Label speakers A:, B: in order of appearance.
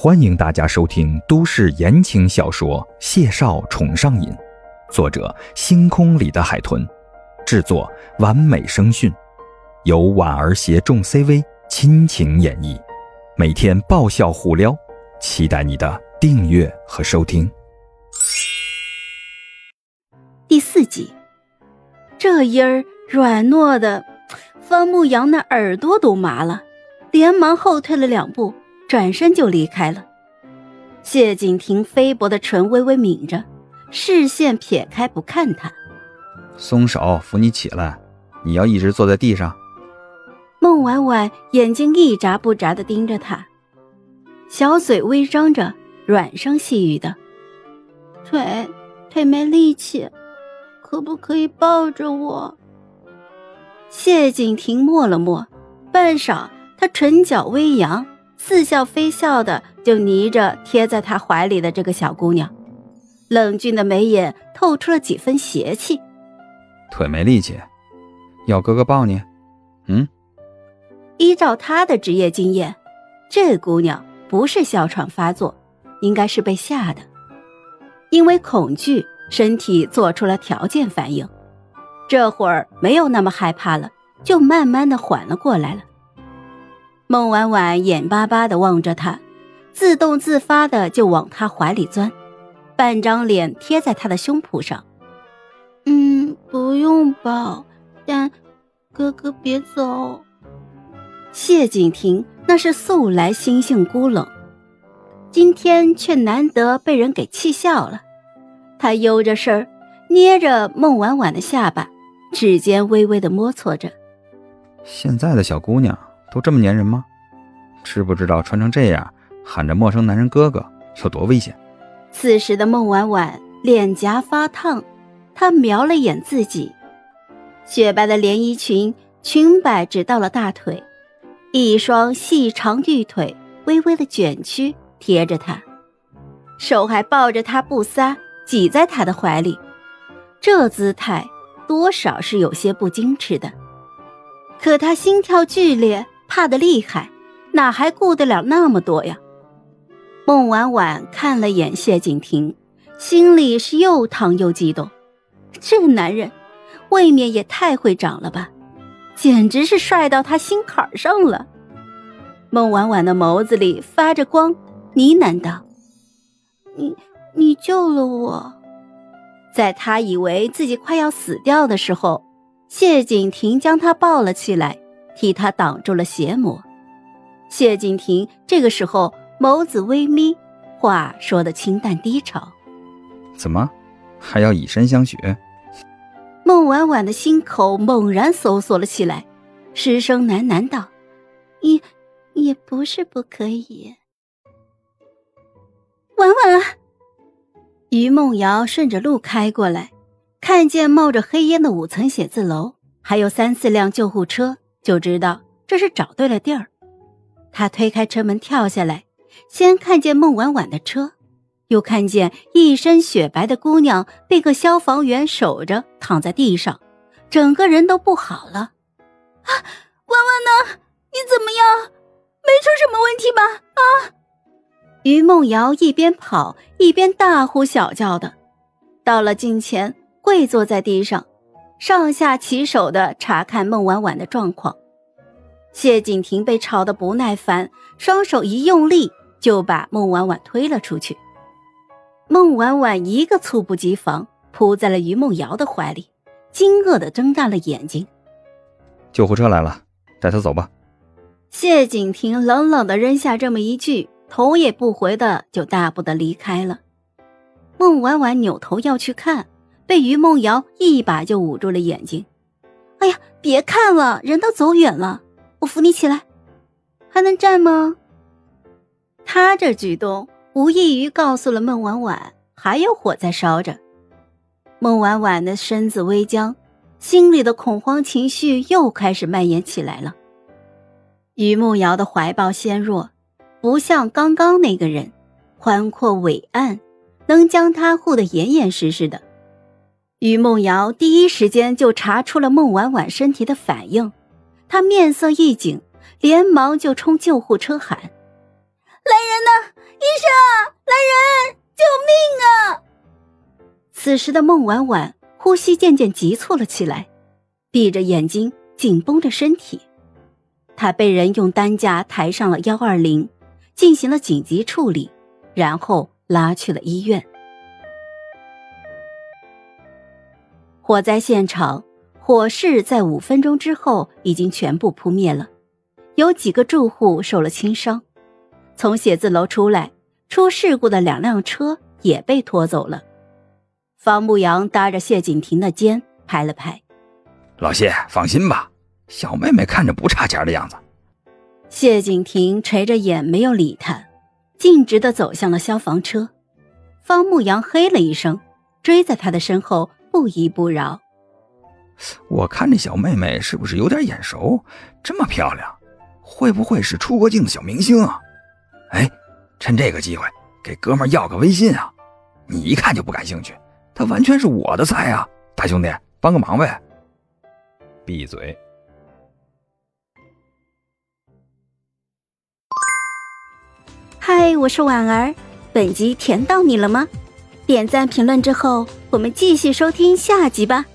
A: 欢迎大家收听都市言情小说《谢少宠上瘾》，作者：星空里的海豚，制作：完美声讯，由婉儿携众 CV 亲情演绎，每天爆笑互撩，期待你的订阅和收听。
B: 第四集，这音儿软糯的，方牧阳那耳朵都麻了，连忙后退了两步。转身就离开了。谢景亭菲薄的唇微微抿着，视线撇开不看他。
C: 松手，扶你起来。你要一直坐在地上。
B: 孟婉婉眼睛一眨不眨的盯着他，小嘴微张着，软声细语的：“腿，腿没力气，可不可以抱着我？”谢景亭默了默，半晌，他唇角微扬。似笑非笑的，就捏着贴在他怀里的这个小姑娘，冷峻的眉眼透出了几分邪气。
C: 腿没力气，要哥哥抱你？嗯？
B: 依照他的职业经验，这姑娘不是哮喘发作，应该是被吓的，因为恐惧，身体做出了条件反应，这会儿没有那么害怕了，就慢慢的缓了过来了。孟婉婉眼巴巴的望着他，自动自发的就往他怀里钻，半张脸贴在他的胸脯上。嗯，不用抱，但哥哥别走。谢景亭那是素来心性孤冷，今天却难得被人给气笑了。他悠着身儿，捏着孟婉婉的下巴，指尖微微的摸搓着。
C: 现在的小姑娘。都这么粘人吗？知不知道穿成这样喊着陌生男人哥哥有多危险？
B: 此时的孟婉婉脸颊发烫，她瞄了眼自己，雪白的连衣裙裙摆只到了大腿，一双细长玉腿微微的卷曲贴着他，手还抱着他不撒，挤在他的怀里，这姿态多少是有些不矜持的，可她心跳剧烈。怕的厉害，哪还顾得了那么多呀？孟婉婉看了眼谢景亭，心里是又烫又激动。这男人，未免也太会长了吧，简直是帅到他心坎上了。孟婉婉的眸子里发着光，呢喃道：“你，你救了我。”在他以为自己快要死掉的时候，谢景亭将他抱了起来。替他挡住了邪魔，谢景亭这个时候眸子微眯，话说的清淡低潮。
C: 怎么，还要以身相许？
B: 孟婉婉的心口猛然搜索了起来，失声喃喃道：“也，也不是不可以。”婉婉，于梦瑶顺着路开过来，看见冒着黑烟的五层写字楼，还有三四辆救护车。就知道这是找对了地儿，他推开车门跳下来，先看见孟婉婉的车，又看见一身雪白的姑娘被个消防员守着躺在地上，整个人都不好了。啊，婉婉呢？你怎么样？没出什么问题吧？啊！于梦瑶一边跑一边大呼小叫的，到了近前，跪坐在地上。上下其手的查看孟婉婉的状况，谢景亭被吵得不耐烦，双手一用力就把孟婉婉推了出去。孟婉婉一个猝不及防，扑在了于梦瑶的怀里，惊愕的睁大了眼睛。
C: 救护车来了，带他走吧。
B: 谢景亭冷冷的扔下这么一句，头也不回的就大步的离开了。孟婉婉扭头要去看。被于梦瑶一把就捂住了眼睛，哎呀，别看了，人都走远了，我扶你起来，还能站吗？他这举动无异于告诉了孟婉婉还有火在烧着。孟婉婉的身子微僵，心里的恐慌情绪又开始蔓延起来了。于梦瑶的怀抱纤弱，不像刚刚那个人，宽阔伟岸，能将他护得严严实实的。于梦瑶第一时间就查出了孟婉婉身体的反应，她面色一紧，连忙就冲救护车喊：“来人呐，医生，来人，救命啊！此时的孟婉婉呼吸渐渐急促了起来，闭着眼睛，紧绷着身体。她被人用担架抬上了幺二零，进行了紧急处理，然后拉去了医院。火灾现场，火势在五分钟之后已经全部扑灭了，有几个住户受了轻伤。从写字楼出来，出事故的两辆车也被拖走了。方牧阳搭着谢景亭的肩，拍了拍：“
C: 老谢，放心吧，小妹妹看着不差钱的样子。”
B: 谢景亭垂着眼，没有理他，径直的走向了消防车。方牧阳嘿了一声，追在他的身后，不依不饶：“
C: 我看这小妹妹是不是有点眼熟？这么漂亮，会不会是出过境的小明星啊？”哎，趁这个机会给哥们要个微信啊！你一看就不感兴趣，他完全是我的菜啊！大兄弟，帮个忙呗！
A: 闭嘴！
B: 嗨，我是婉儿，本集甜到你了吗？点赞评论之后，我们继续收听下集吧。